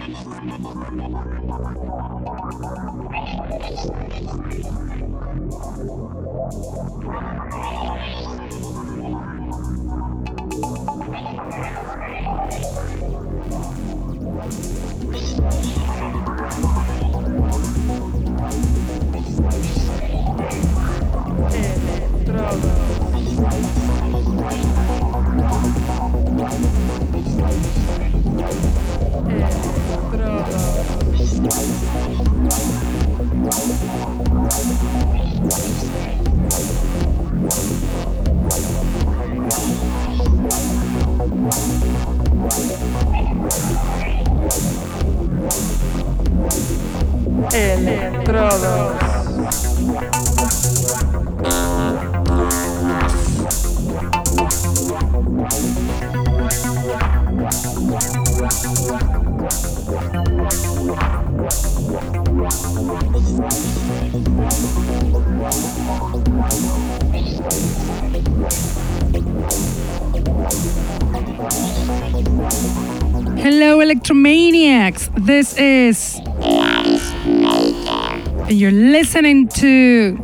Estrada. Electrodos. Electromaniacs. This is. And you're listening to.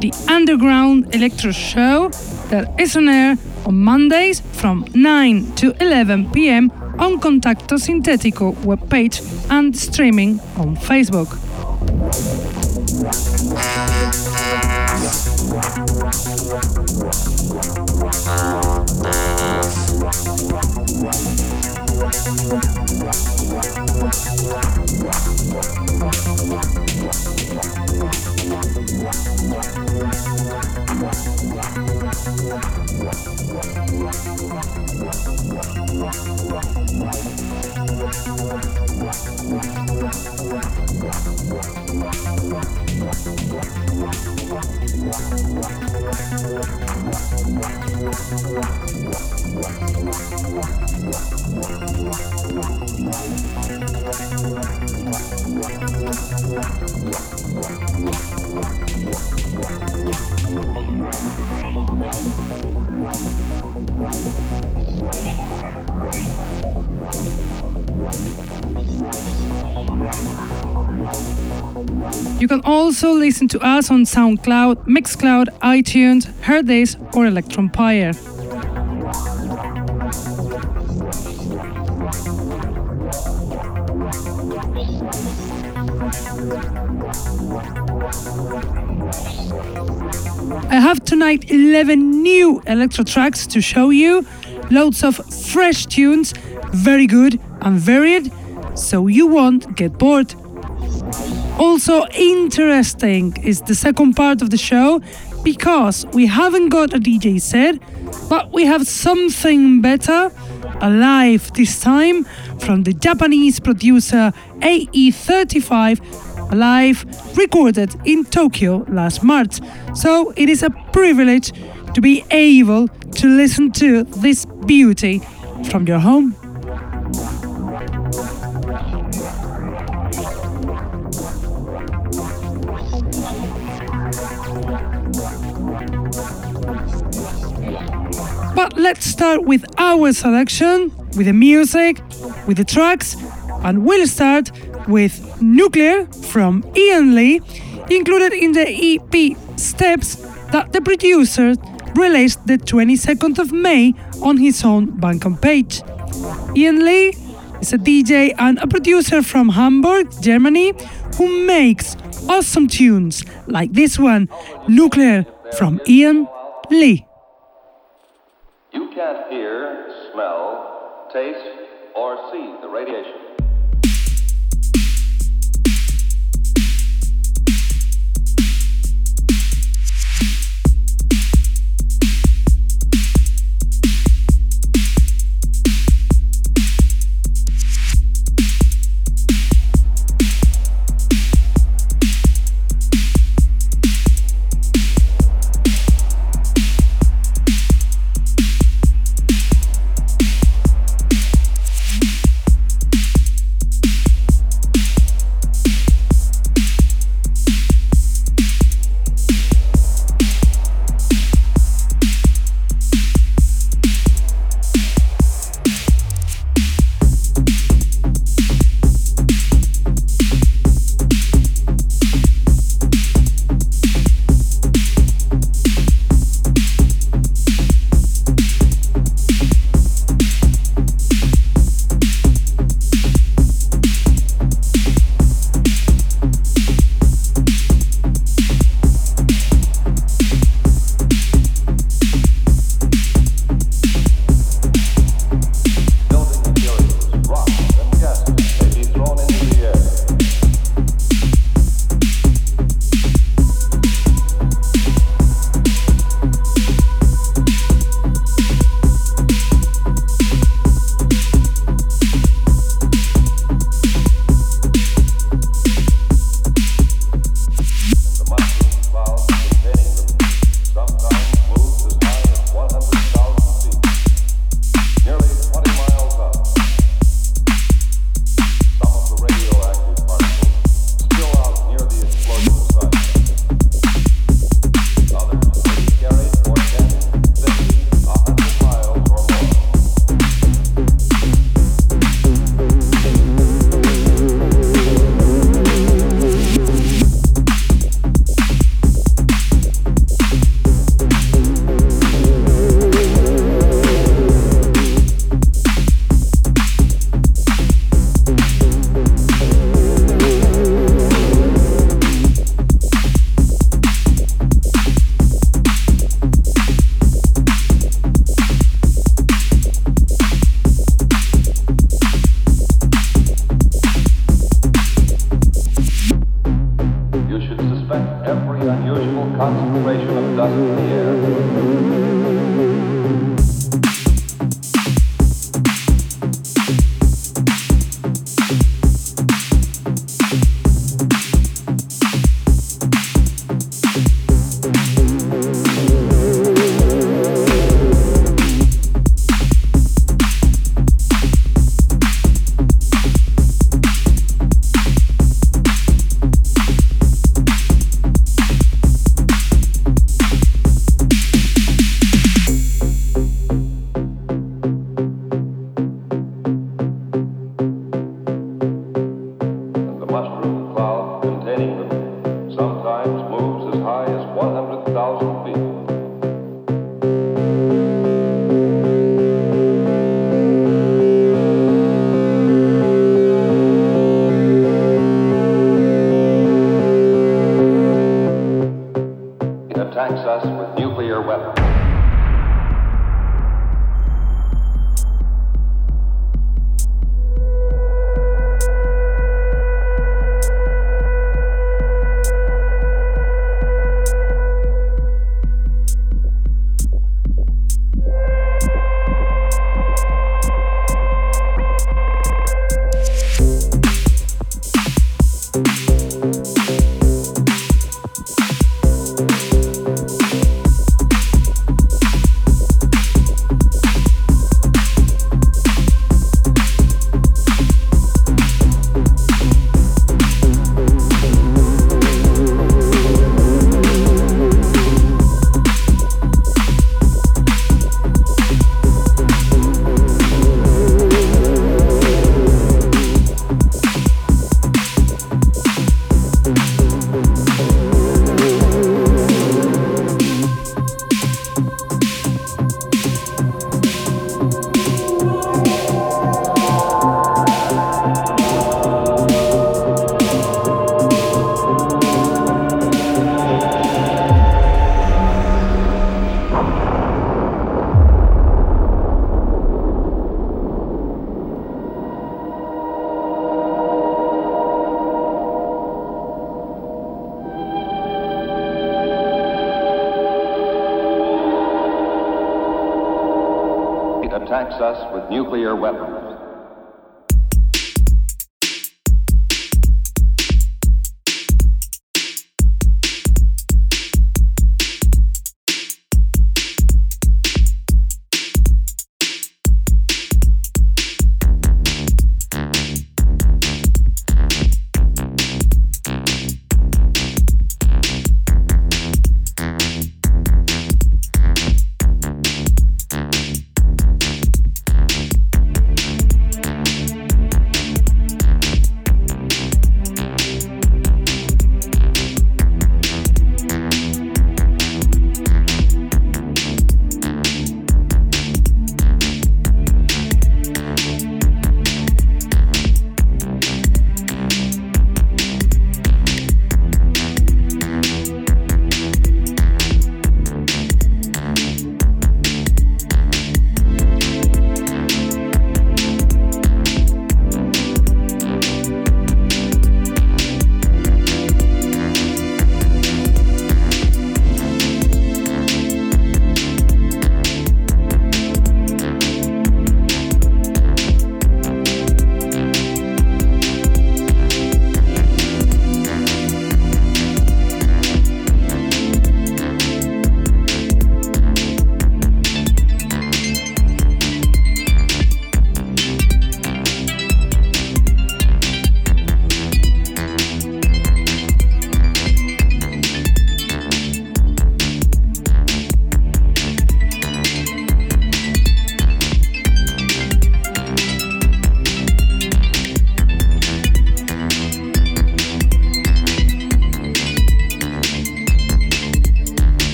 The Underground Electro Show that is on air on Mondays from 9 to 11 pm on Contacto Sintetico webpage and streaming on Facebook. Listen to us on SoundCloud, Mixcloud, iTunes, Hearthis, or Electronpire. I have tonight 11 new electro tracks to show you. Loads of fresh tunes, very good and varied, so you won't get bored. Also, interesting is the second part of the show because we haven't got a DJ set, but we have something better, alive this time, from the Japanese producer AE35, live recorded in Tokyo last March. So it is a privilege to be able to listen to this beauty from your home. But let's start with our selection, with the music, with the tracks, and we'll start with Nuclear from Ian Lee, included in the EP Steps that the producer released the 22nd of May on his own Bandcamp page. Ian Lee is a DJ and a producer from Hamburg, Germany, who makes awesome tunes like this one, Nuclear from Ian Lee. You can't hear, smell, taste, or see the radiation.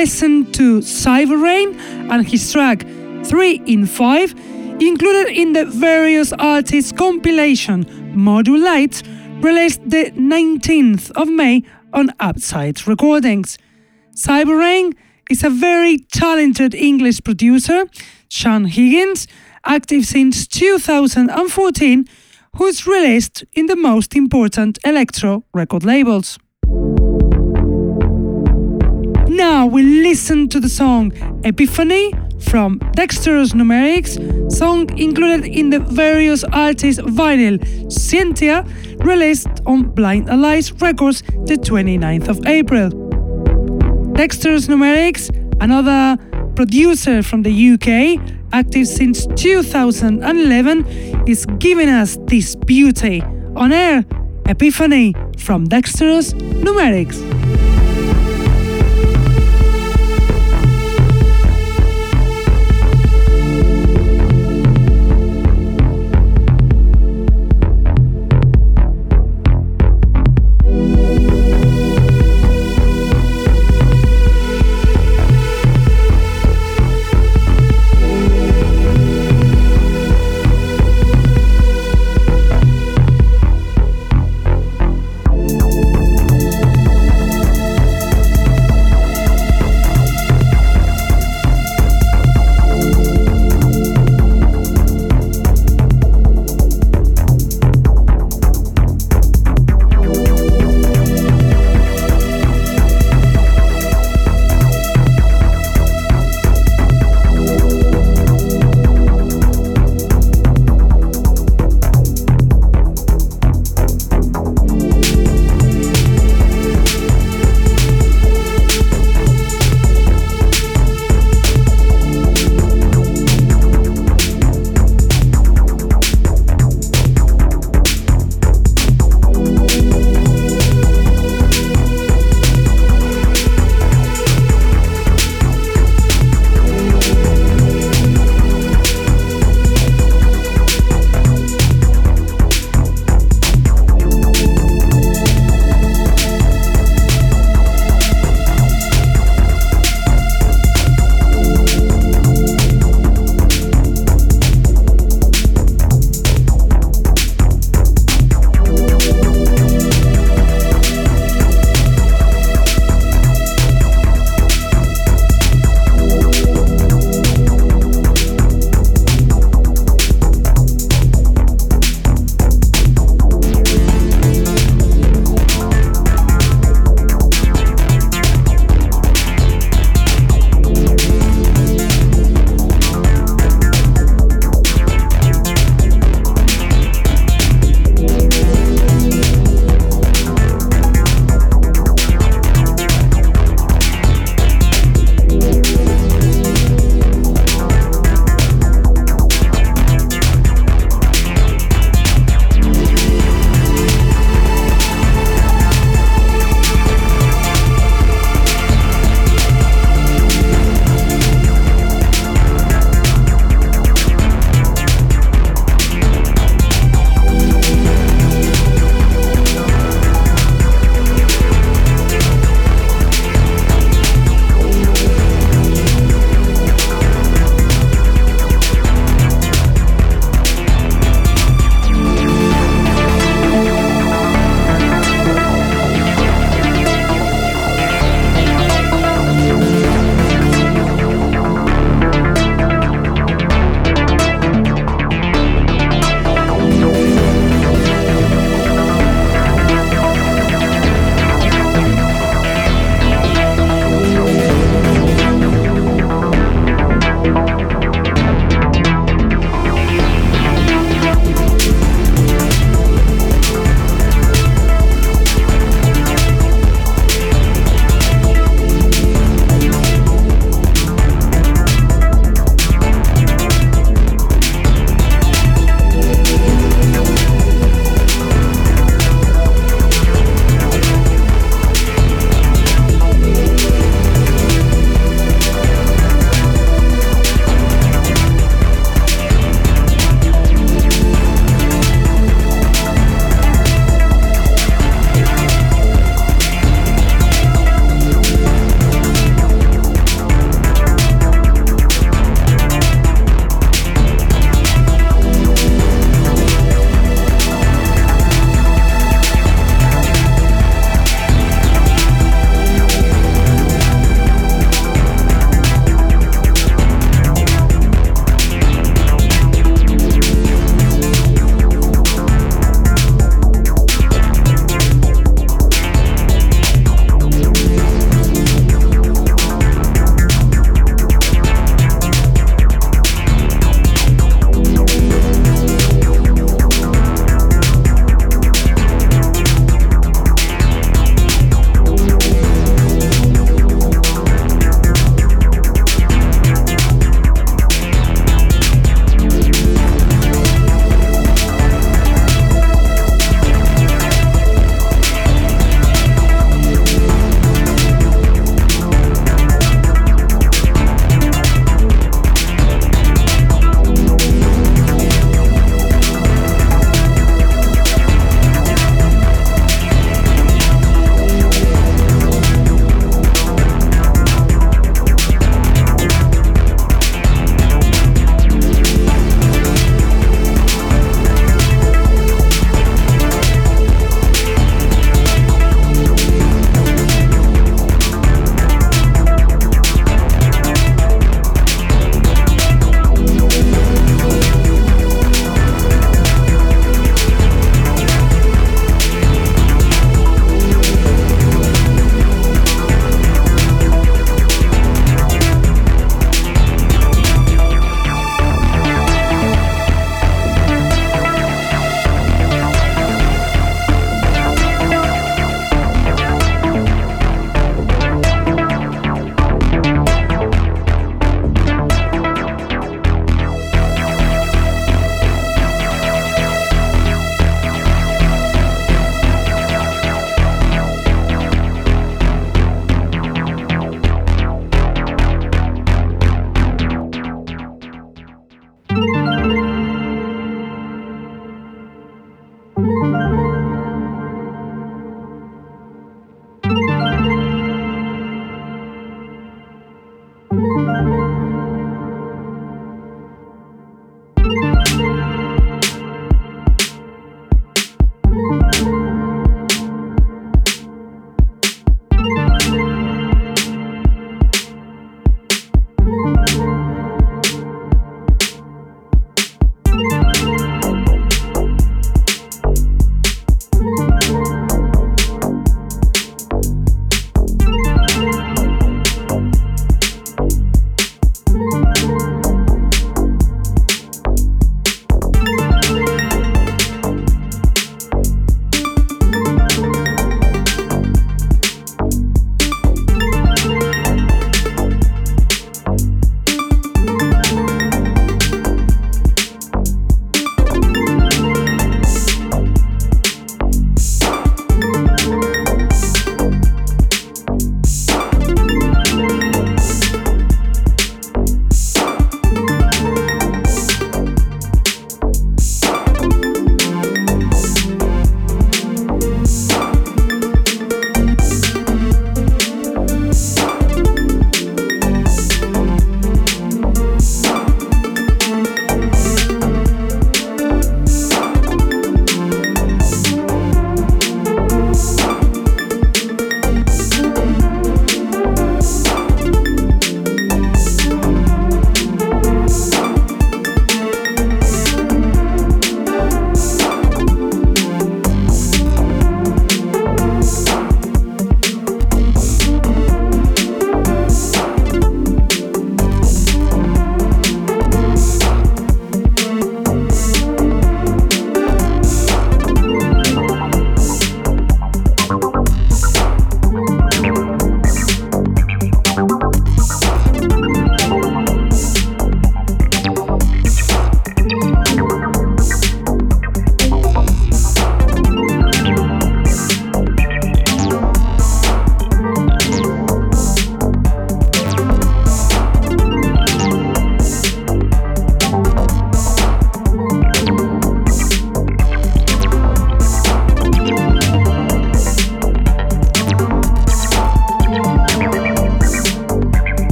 Listened to Cyber Rain and his track 3 in 5, included in the various artists compilation Module Light, released the 19th of May on Upside Recordings. Cyberrain is a very talented English producer, Sean Higgins, active since 2014, who's released in the most important electro record labels. Now we listen to the song Epiphany from Dexterous Numerics, song included in the various artists vinyl Cynthia, released on Blind Allies Records the 29th of April. Dexterous Numerics, another producer from the UK, active since 2011, is giving us this beauty on air Epiphany from Dexterous Numerics.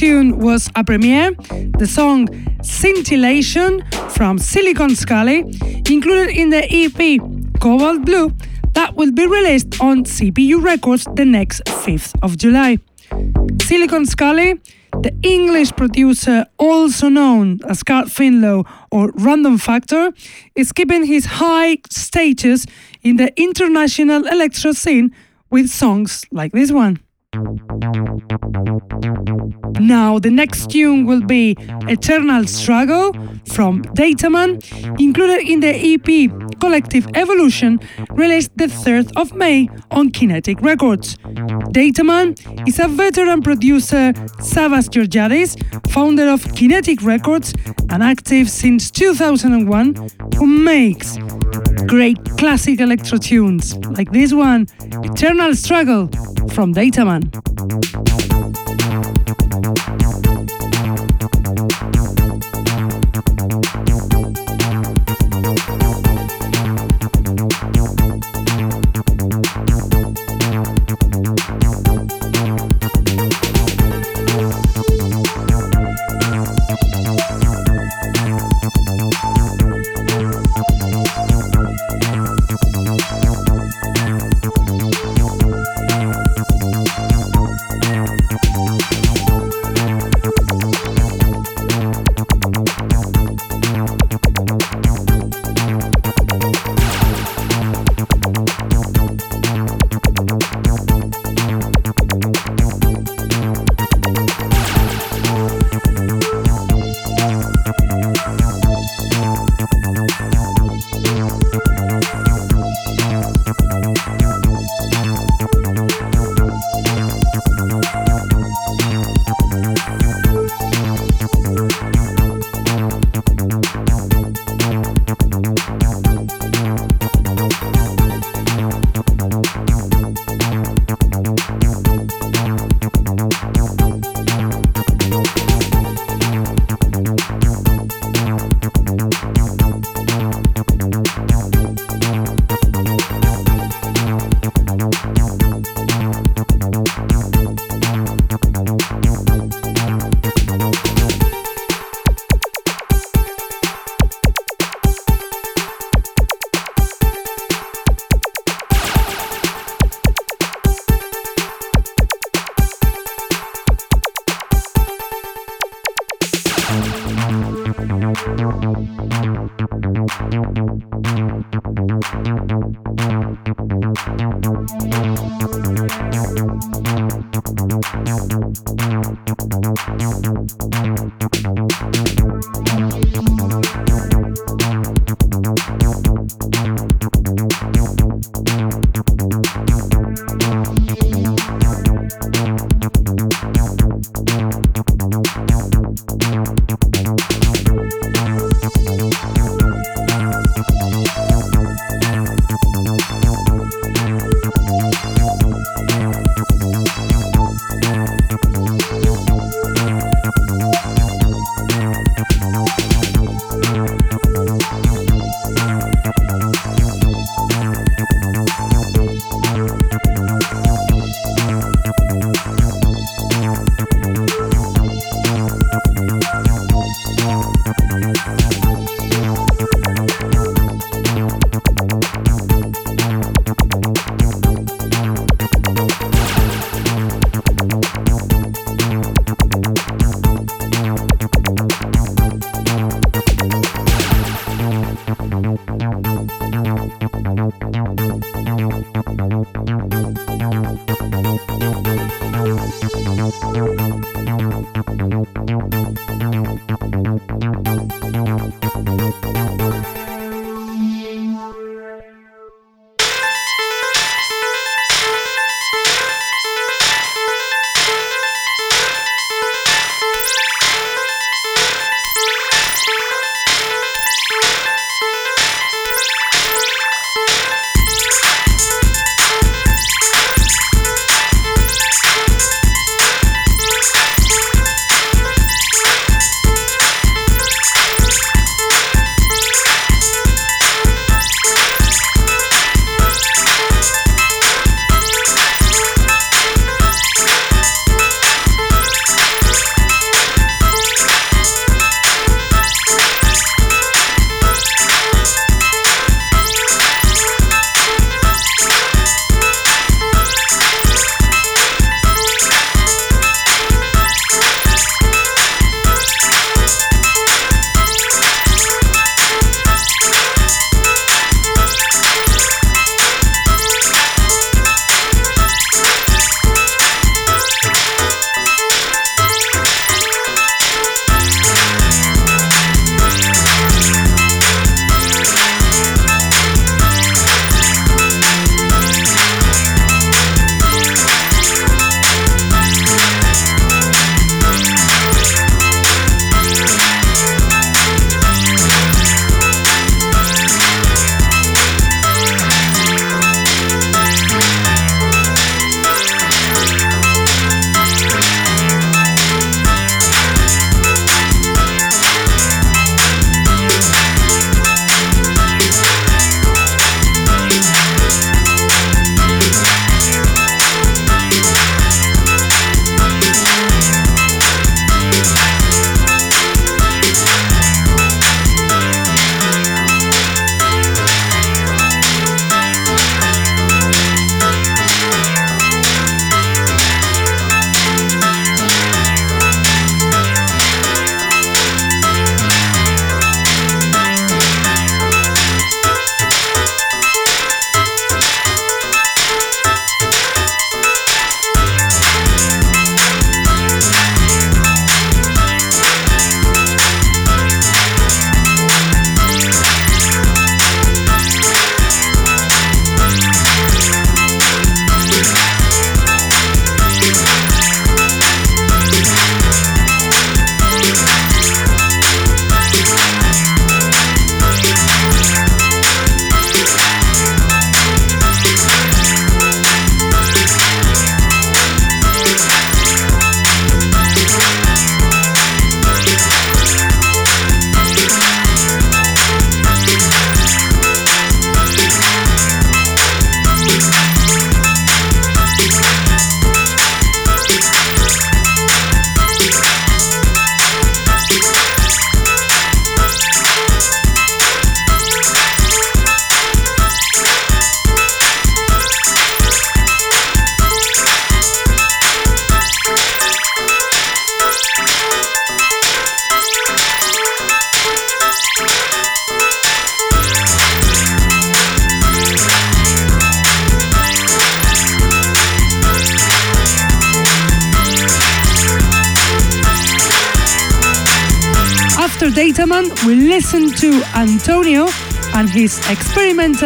Tune was a premiere, the song Scintillation from Silicon Scally, included in the EP Cobalt Blue, that will be released on CPU Records the next 5th of July. Silicon Scally, the English producer also known as Carl Finlow or Random Factor, is keeping his high status in the international electro scene with songs like this one. Now, the next tune will be Eternal Struggle from Dataman, included in the EP Collective Evolution, released the 3rd of May on Kinetic Records. Dataman is a veteran producer, Savas Georgiadis, founder of Kinetic Records and active since 2001, who makes great classic electro tunes like this one, Eternal Struggle from Dataman.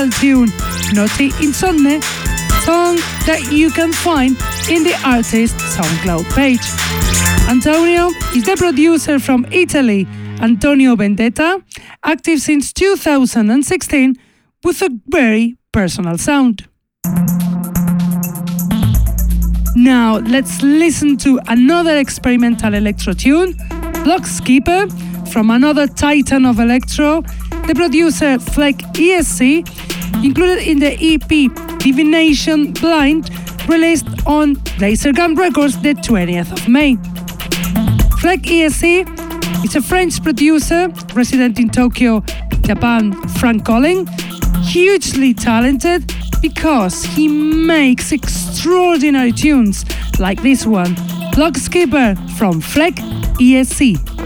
Experimental tune Notte Insonne, song that you can find in the artist's SoundCloud page. Antonio is the producer from Italy, Antonio Vendetta, active since 2016 with a very personal sound. Now let's listen to another experimental electro tune, Block Skipper, from another titan of electro, the producer Fleck ESC, included in the EP Divination Blind, released on Lasergun Records the 20th of May. Fleck ESC is a French producer resident in Tokyo, Japan, Frank Colling, hugely talented because he makes extraordinary tunes like this one, Block Skipper from Fleck ESC.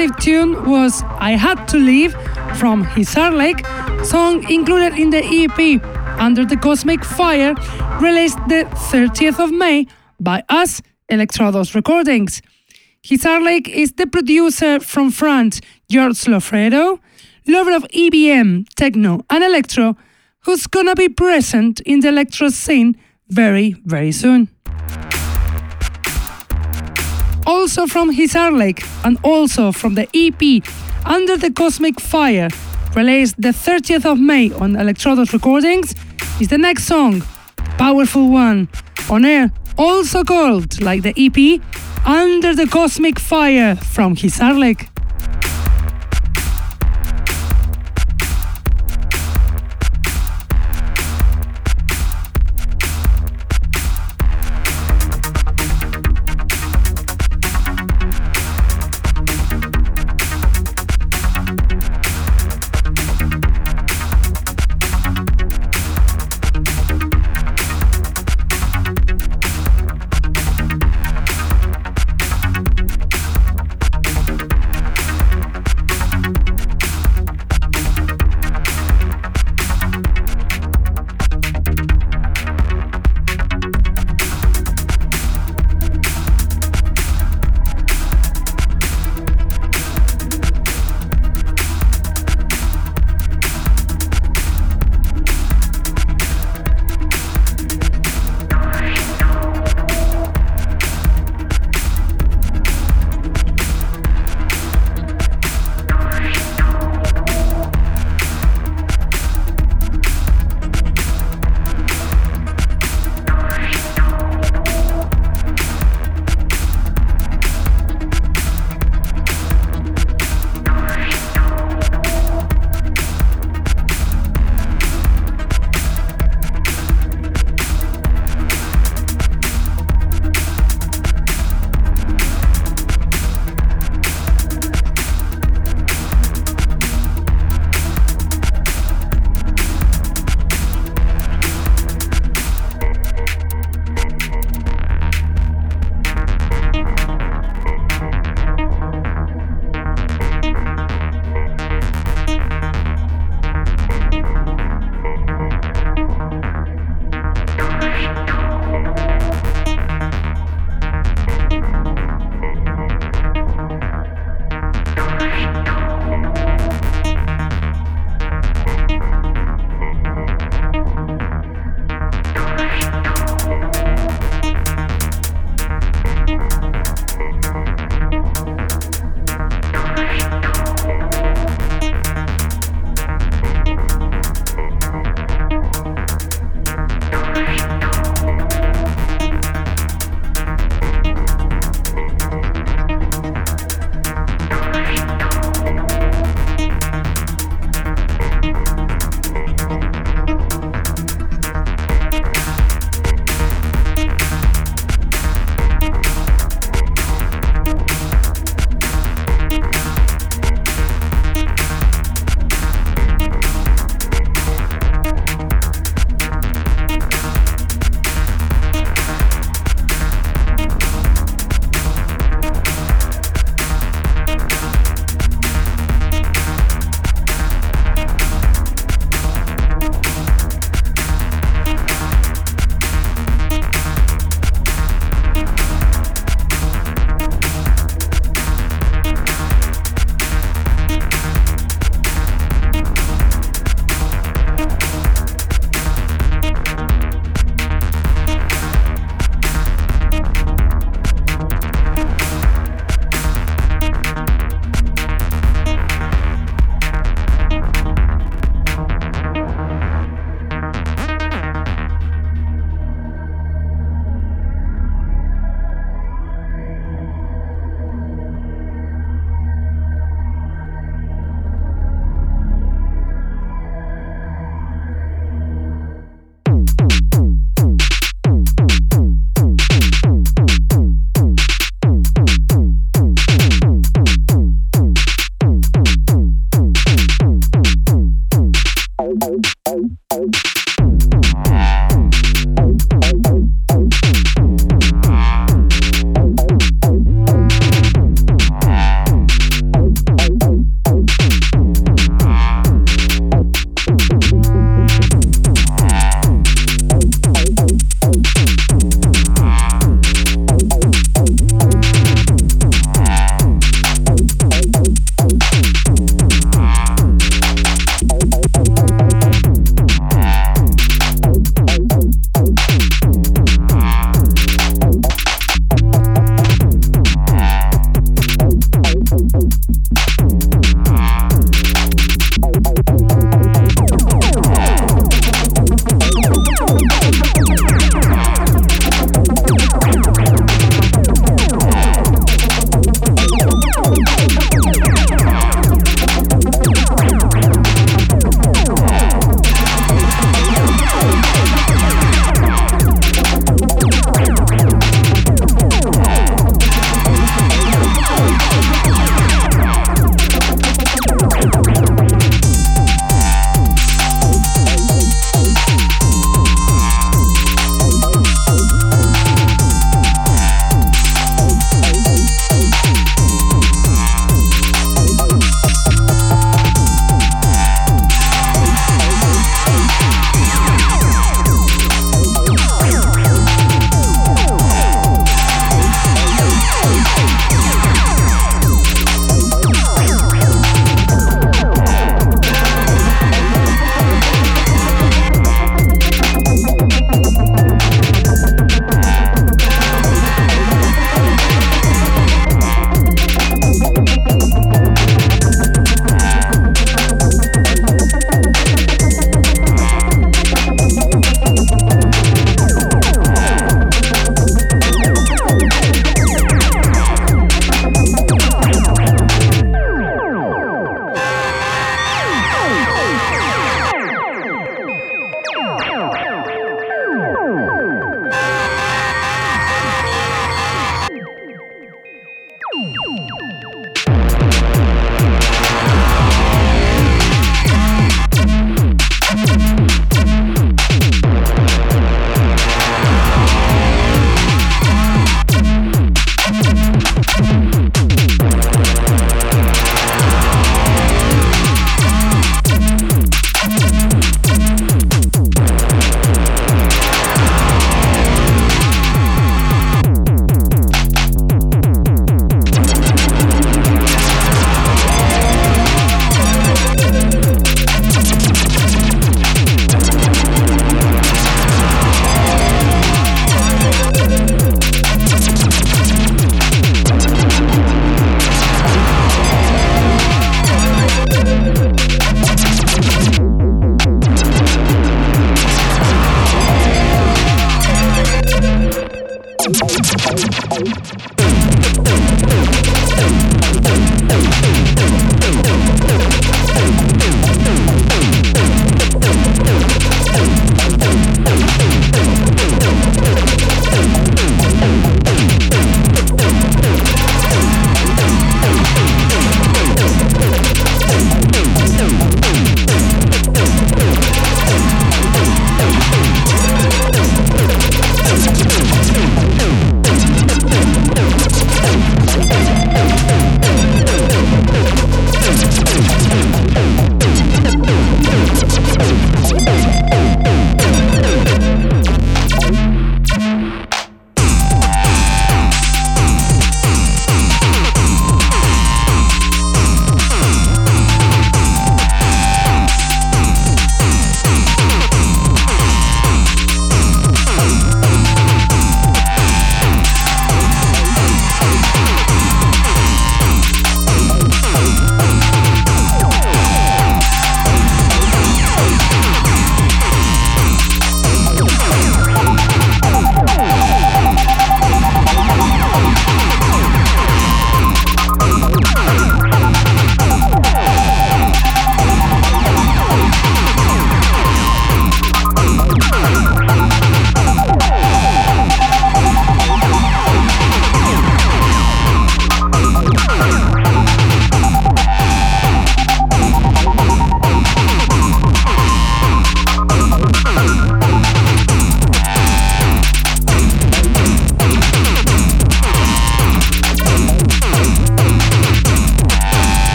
Impressive tune was I Had to Leave from Hisar Lake, song included in the EP Under the Cosmic Fire, released the 30th of May by us, Electrodos Recordings. Hisar Lake is the producer from France, George Lofredo, lover of EBM, techno, and electro, who's gonna be present in the electro scene very, very soon. Also from Hisar Lake and also from the EP Under the Cosmic Fire, released the 30th of May on Electrodos Recordings, is the next song, Powerful One, on air, also called, like the EP, Under the Cosmic Fire from Hisar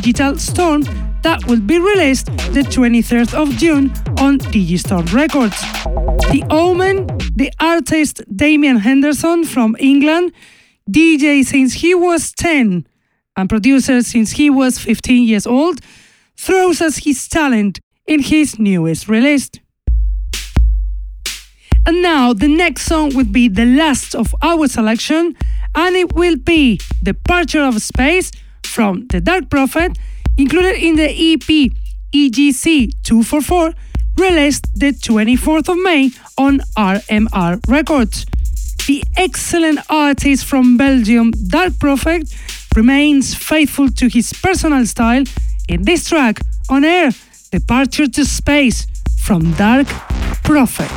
Digital Storm that will be released the 23rd of June on Digistorm Records. The Omen, the artist Damian Henderson from England, DJ since he was 10 and producer since he was 15 years old, throws us his talent in his newest release. And now the next song will be the last of our selection, and it will be Departure of Space from The Dark Prophet, included in the EP EGC 244, released the 24th of May on RMR Records. The excellent artist from Belgium, Dark Prophet, remains faithful to his personal style in this track on air, Departure to Space from Dark Prophet.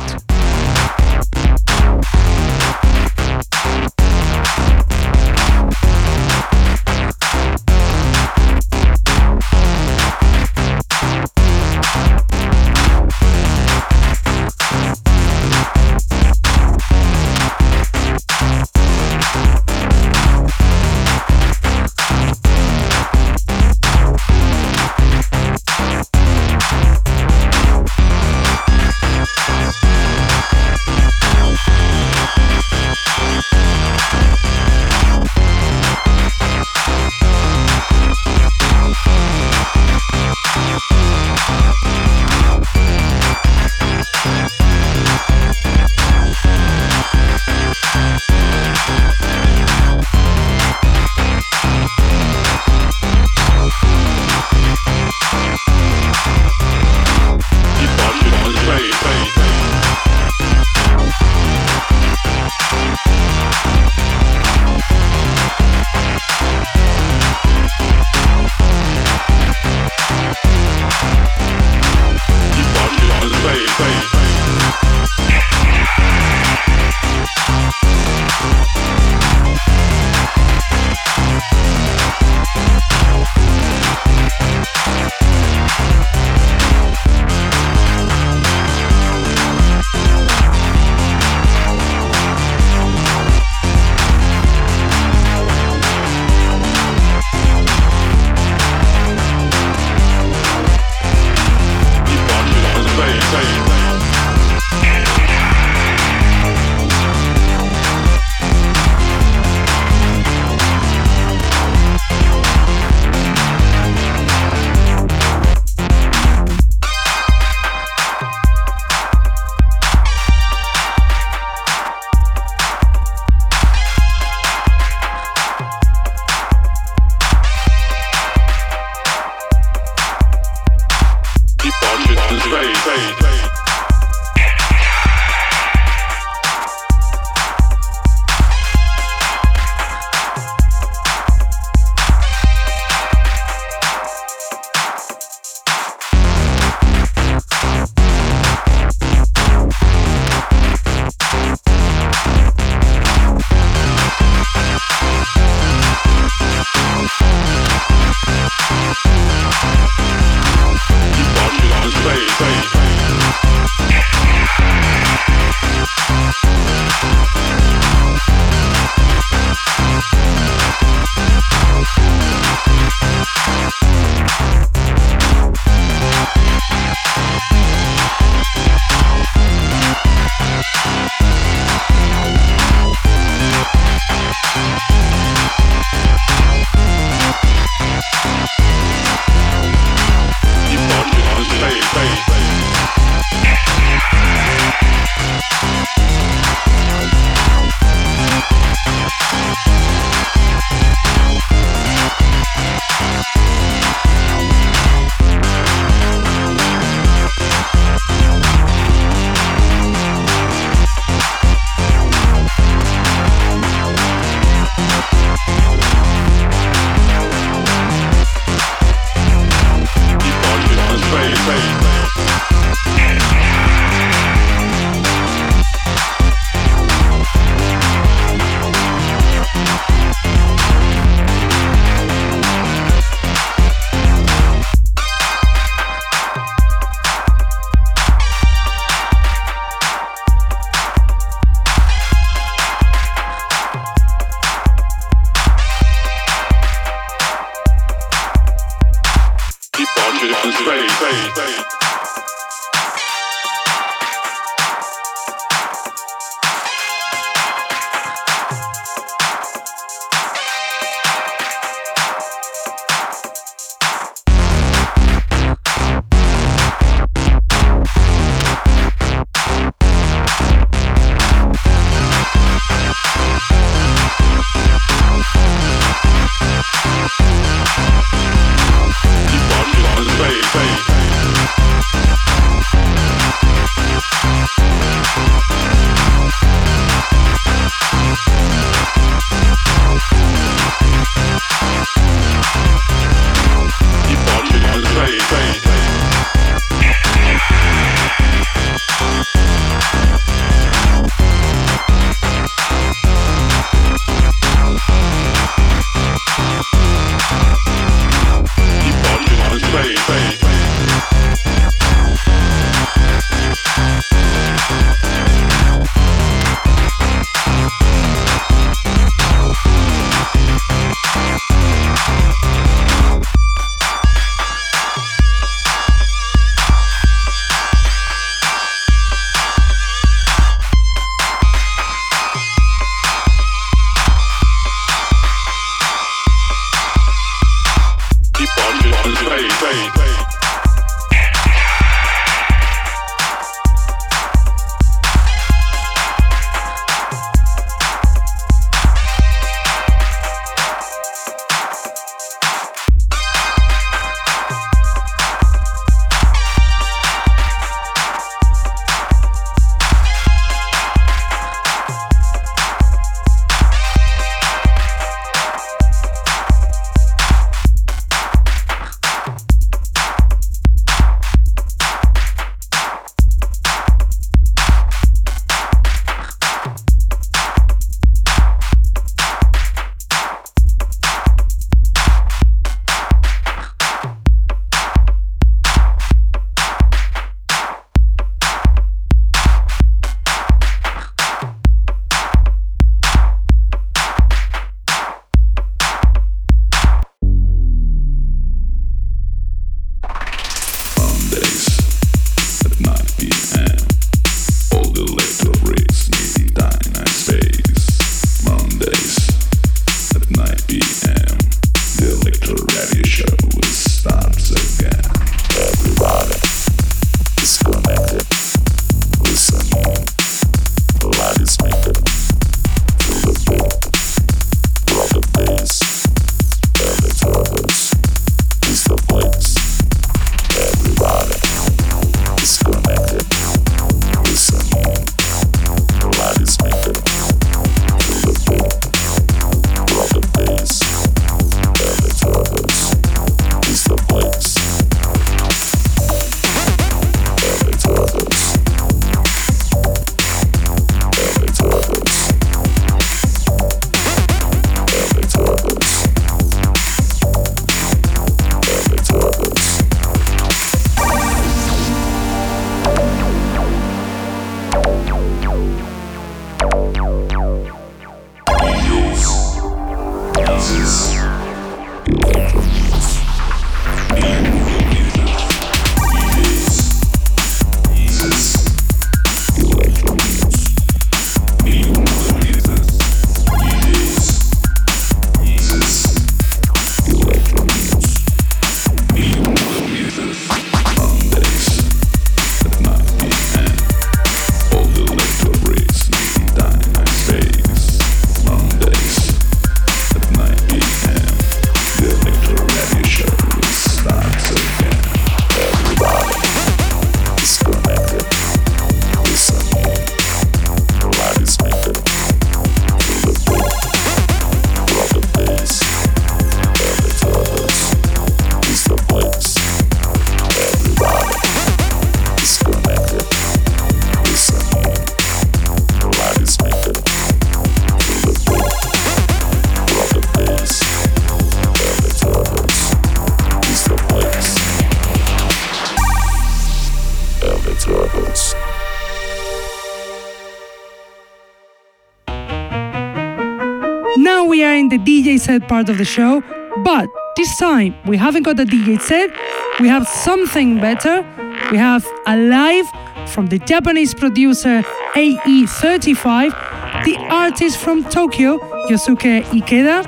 Set part of the show, but this time we haven't got a DJ set, we have something better. We have a live from the Japanese producer AE35, the artist from Tokyo, Yosuke Ikeda,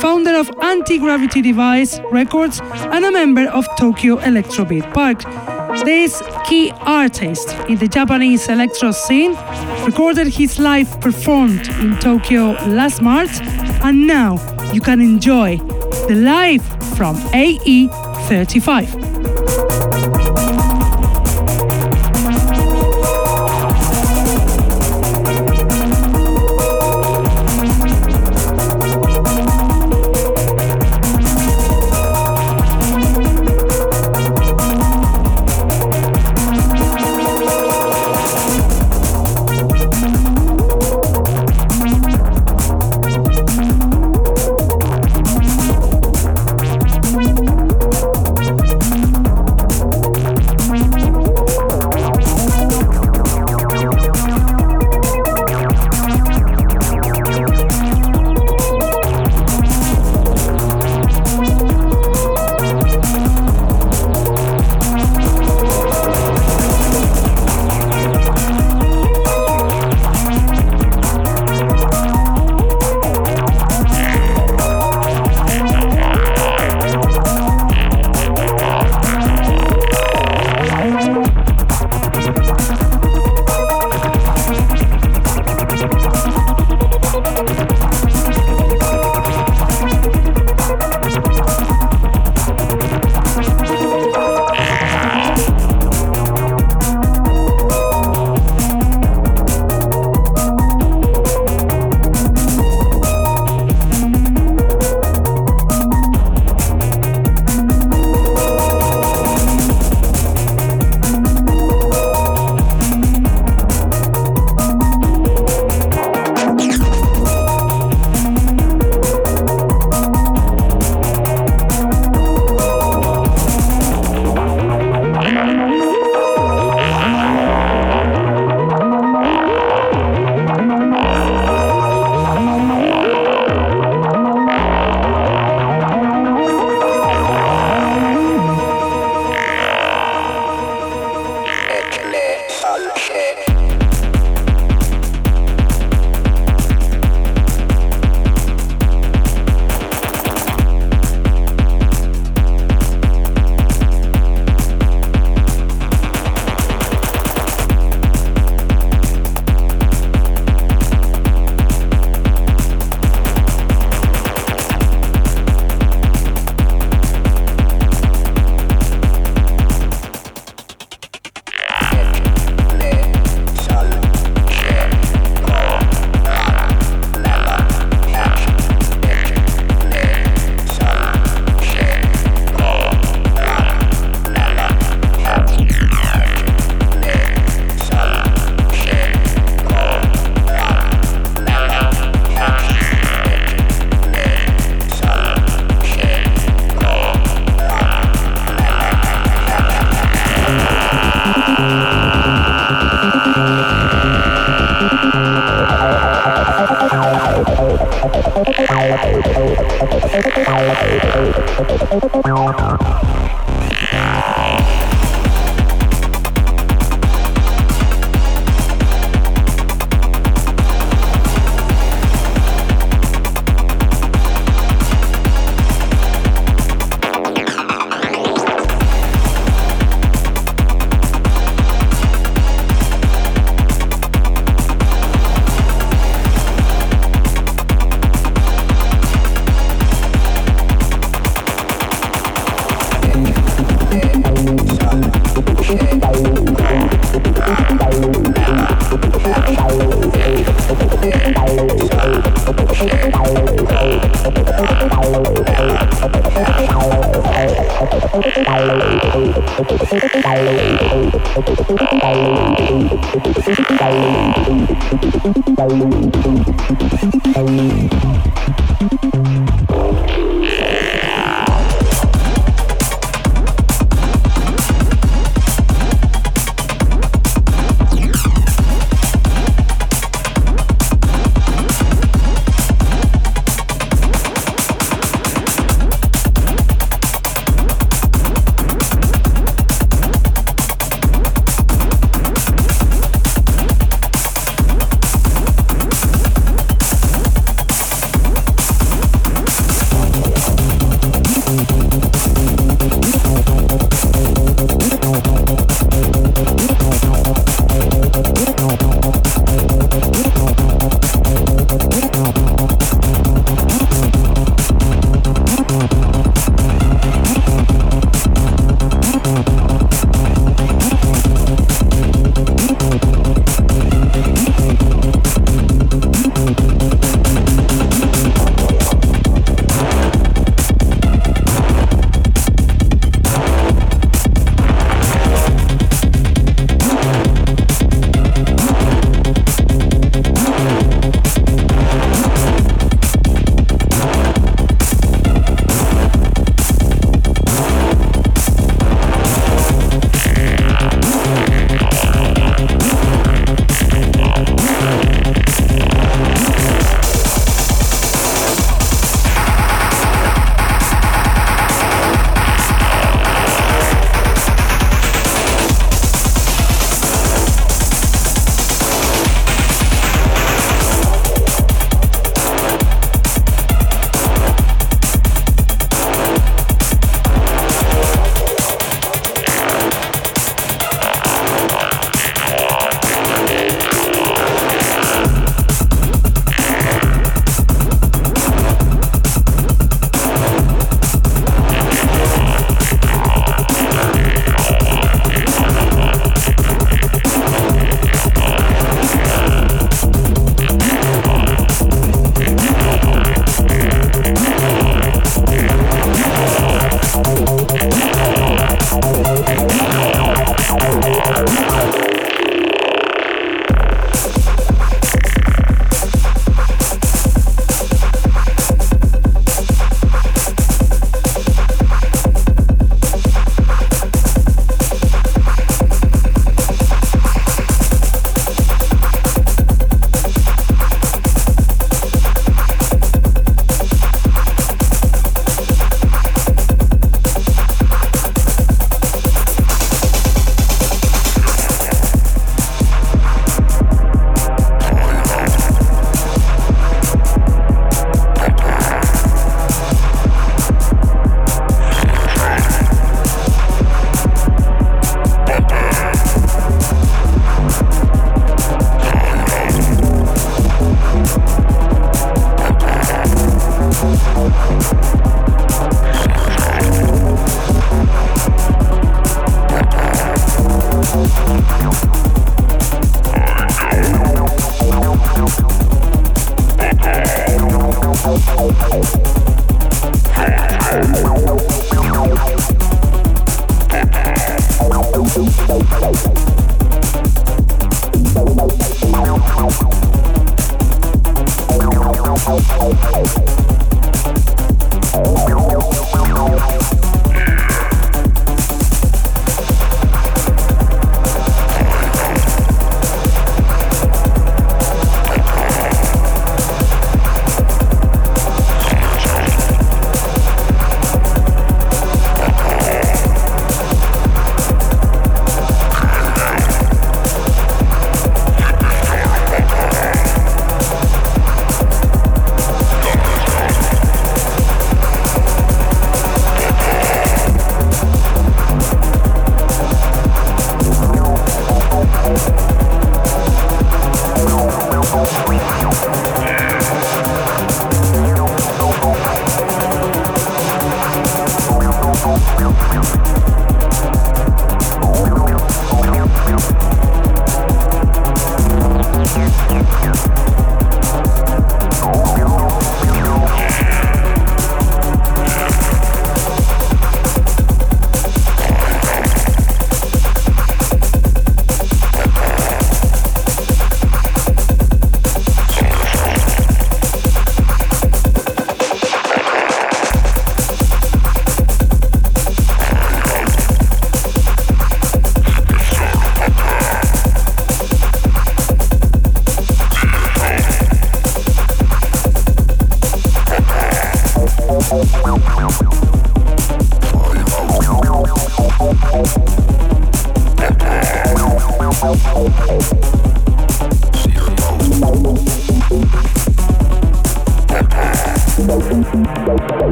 founder of Anti Gravity Device Records, and a member of Tokyo Electrobeat Park. This key artist in the Japanese electro scene recorded his live performed in Tokyo last March, and now you can enjoy the live from AE35.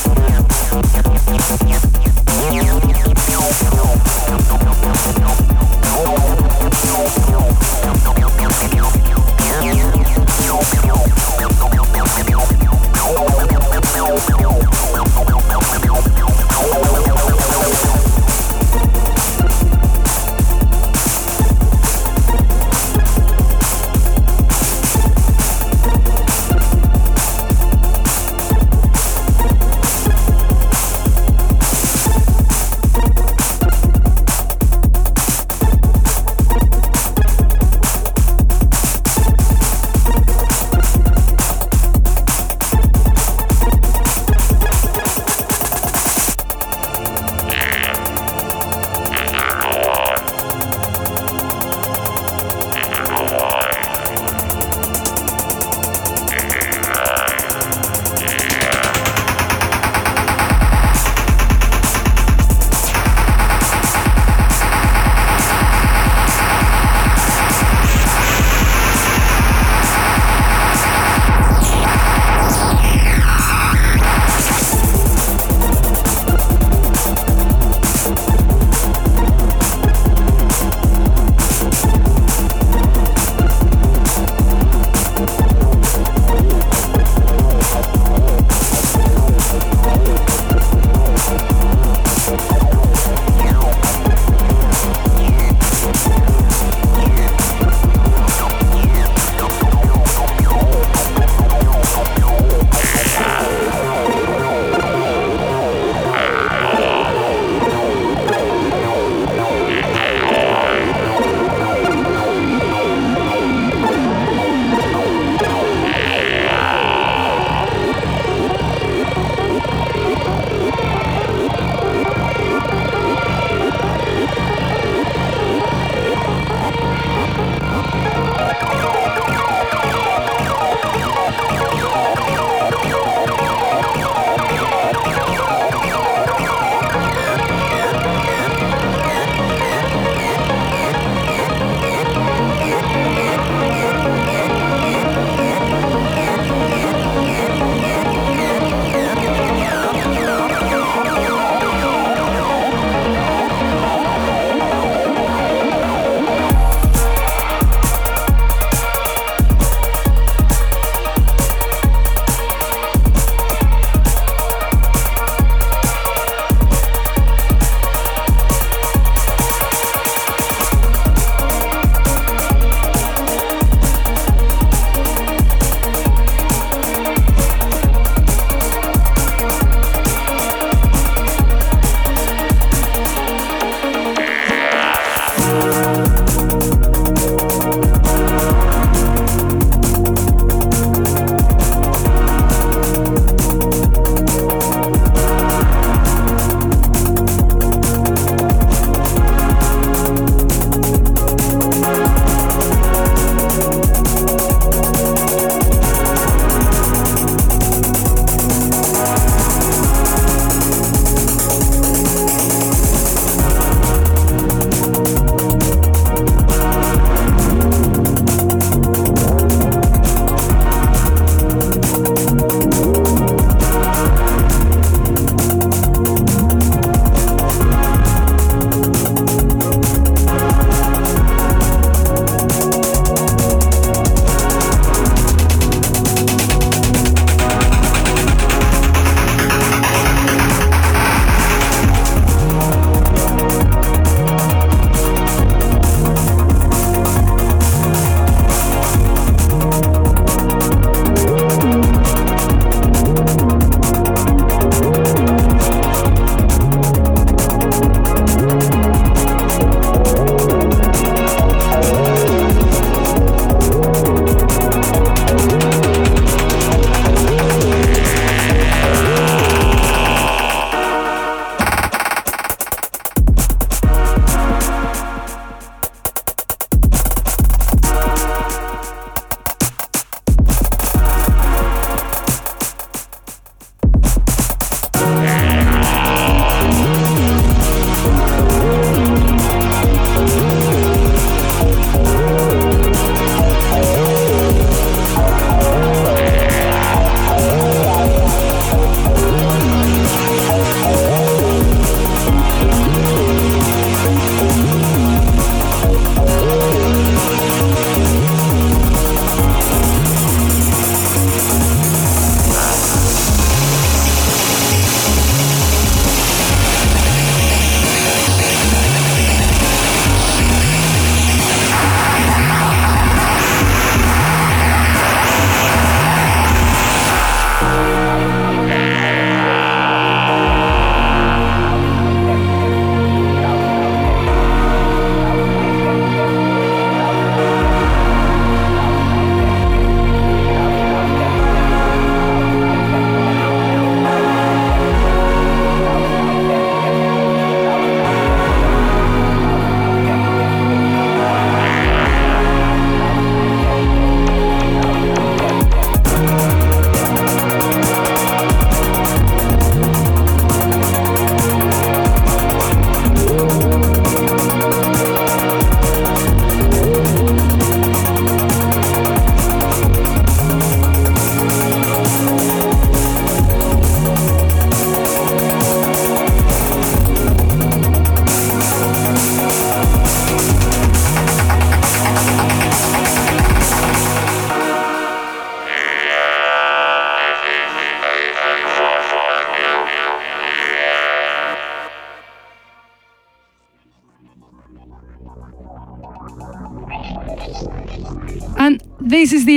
Thank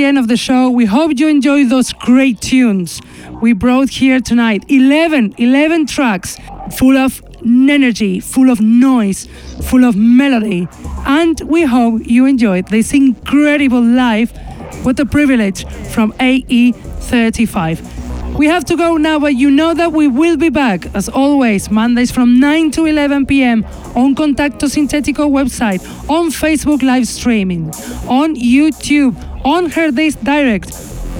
end of the show. We hope you enjoyed those great tunes we brought here tonight. 11, 11 tracks full of energy, full of noise, full of melody. And we hope you enjoyed this incredible live. What a privilege from AE35. We have to go now, but you know that we will be back, as always, Mondays from 9 to 11 p.m. on Contacto Sintetico website, on Facebook live streaming, on YouTube, on Herdays Direct.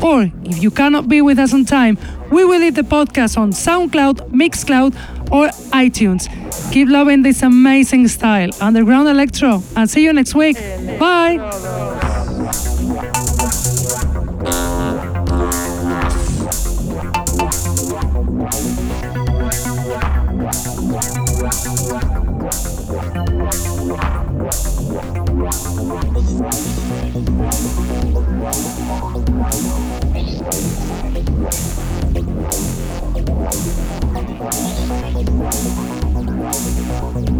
Or if you cannot be with us on time, we will leave the podcast on SoundCloud, Mixcloud, or iTunes. Keep loving this amazing style, Underground Electro, and see you next week. Bye!